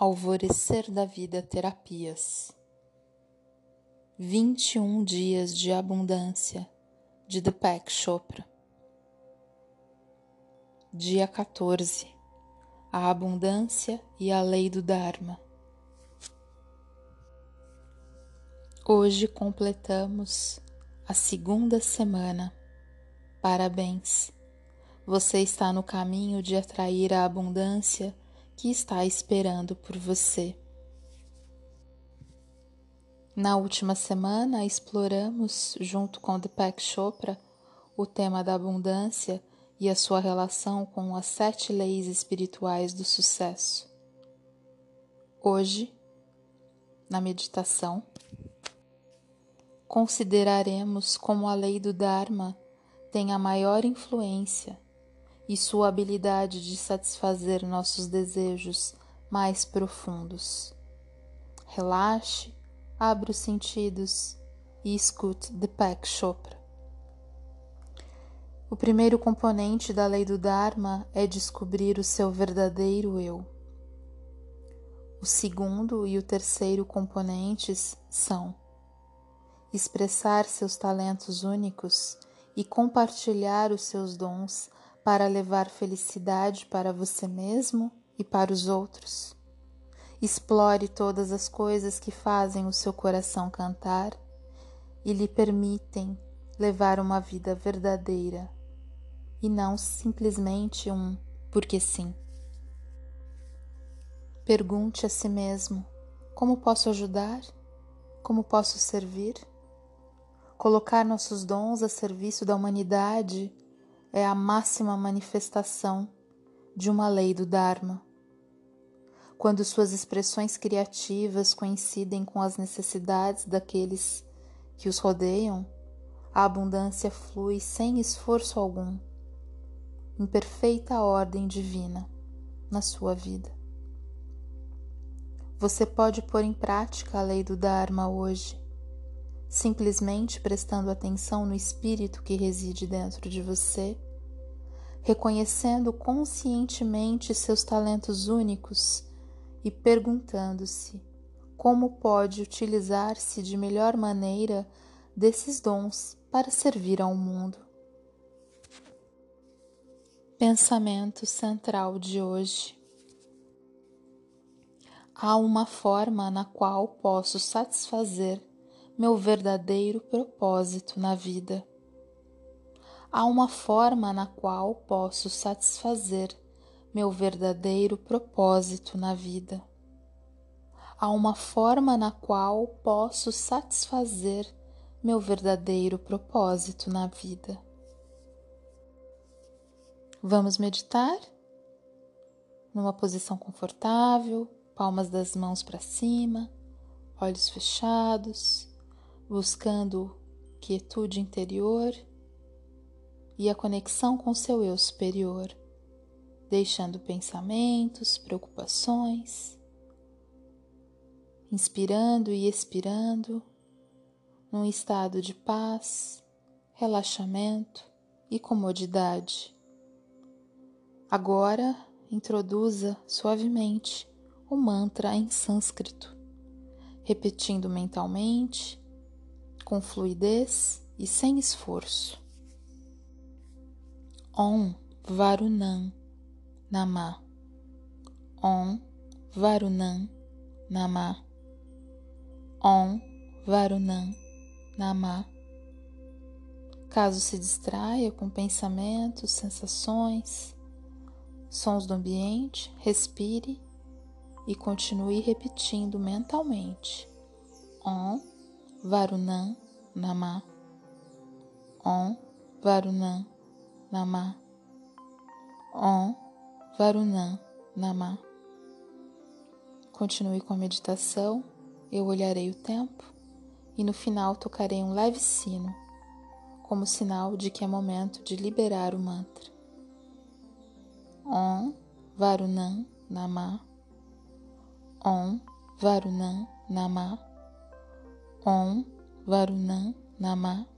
Alvorecer da Vida Terapias 21 Dias de Abundância de Deepak Chopra Dia 14 A Abundância e a Lei do Dharma Hoje completamos a segunda semana. Parabéns! Você está no caminho de atrair a abundância que está esperando por você. Na última semana, exploramos, junto com Deepak Chopra, o tema da abundância e a sua relação com as sete leis espirituais do sucesso. Hoje, na meditação, consideraremos como a lei do Dharma tem a maior influência e sua habilidade de satisfazer nossos desejos mais profundos. Relaxe, abra os sentidos e escute Deepak Chopra. O primeiro componente da lei do Dharma é descobrir o seu verdadeiro eu. O segundo e o terceiro componentes são expressar seus talentos únicos e compartilhar os seus dons para levar felicidade para você mesmo e para os outros. Explore todas as coisas que fazem o seu coração cantar e lhe permitem levar uma vida verdadeira e não simplesmente um porque sim. Pergunte a si mesmo: como posso ajudar? Como posso servir? Colocar nossos dons a serviço da humanidade é a máxima manifestação de uma lei do Dharma. Quando suas expressões criativas coincidem com as necessidades daqueles que os rodeiam, a abundância flui sem esforço algum, em perfeita ordem divina na sua vida. Você pode pôr em prática a lei do Dharma hoje simplesmente prestando atenção no espírito que reside dentro de você, reconhecendo conscientemente seus talentos únicos e perguntando-se como pode utilizar-se de melhor maneira desses dons para servir ao mundo. Pensamento central de hoje. Há uma forma na qual posso satisfazer meu verdadeiro propósito na vida. Há uma forma na qual posso satisfazer meu verdadeiro propósito na vida. Há uma forma na qual posso satisfazer meu verdadeiro propósito na vida. Vamos meditar? Numa posição confortável, palmas das mãos para cima, olhos fechados buscando quietude interior e a conexão com seu eu superior, deixando pensamentos, preocupações, inspirando e expirando num estado de paz, relaxamento e comodidade. Agora introduza suavemente o mantra em sânscrito, repetindo mentalmente com fluidez e sem esforço. Om Varunam Namah. Om Varunam Namah. Om Varunam Namah. Caso se distraia com pensamentos, sensações, sons do ambiente, respire e continue repetindo mentalmente. Om Varunam Namah. Om Varunam Namah. Om Varunam Namah. Continue com a meditação. Eu olharei o tempo e no final tocarei um leve sino, como sinal de que é momento de liberar o mantra. Om Varunam Namah. Om Varunam Namah. Om Varunam Namah.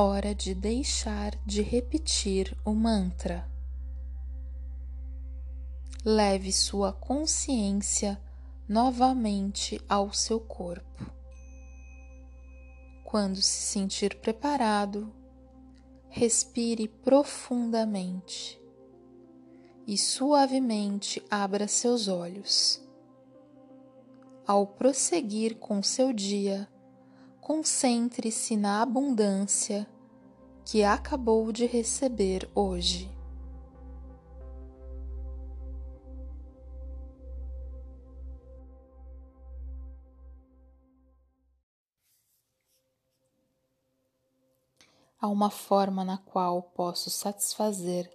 Hora de deixar de repetir o mantra. Leve sua consciência novamente ao seu corpo. Quando se sentir preparado, respire profundamente e suavemente abra seus olhos. Ao prosseguir com seu dia, concentre-se na abundância que acabou de receber hoje. Há uma forma na qual posso satisfazer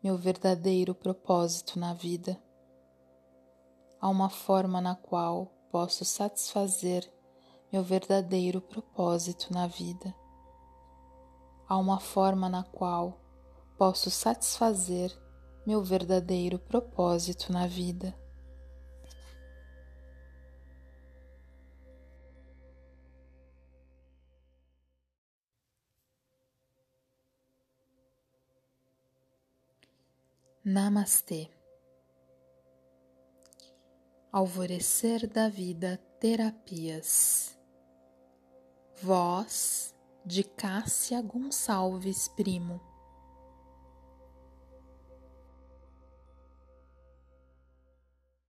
meu verdadeiro propósito na vida. Há uma forma na qual posso satisfazer meu verdadeiro propósito na vida. Há uma forma na qual posso satisfazer meu verdadeiro propósito na vida. Namastê. Alvorecer da Vida Terapias. Voz de Cássia Gonçalves Primo.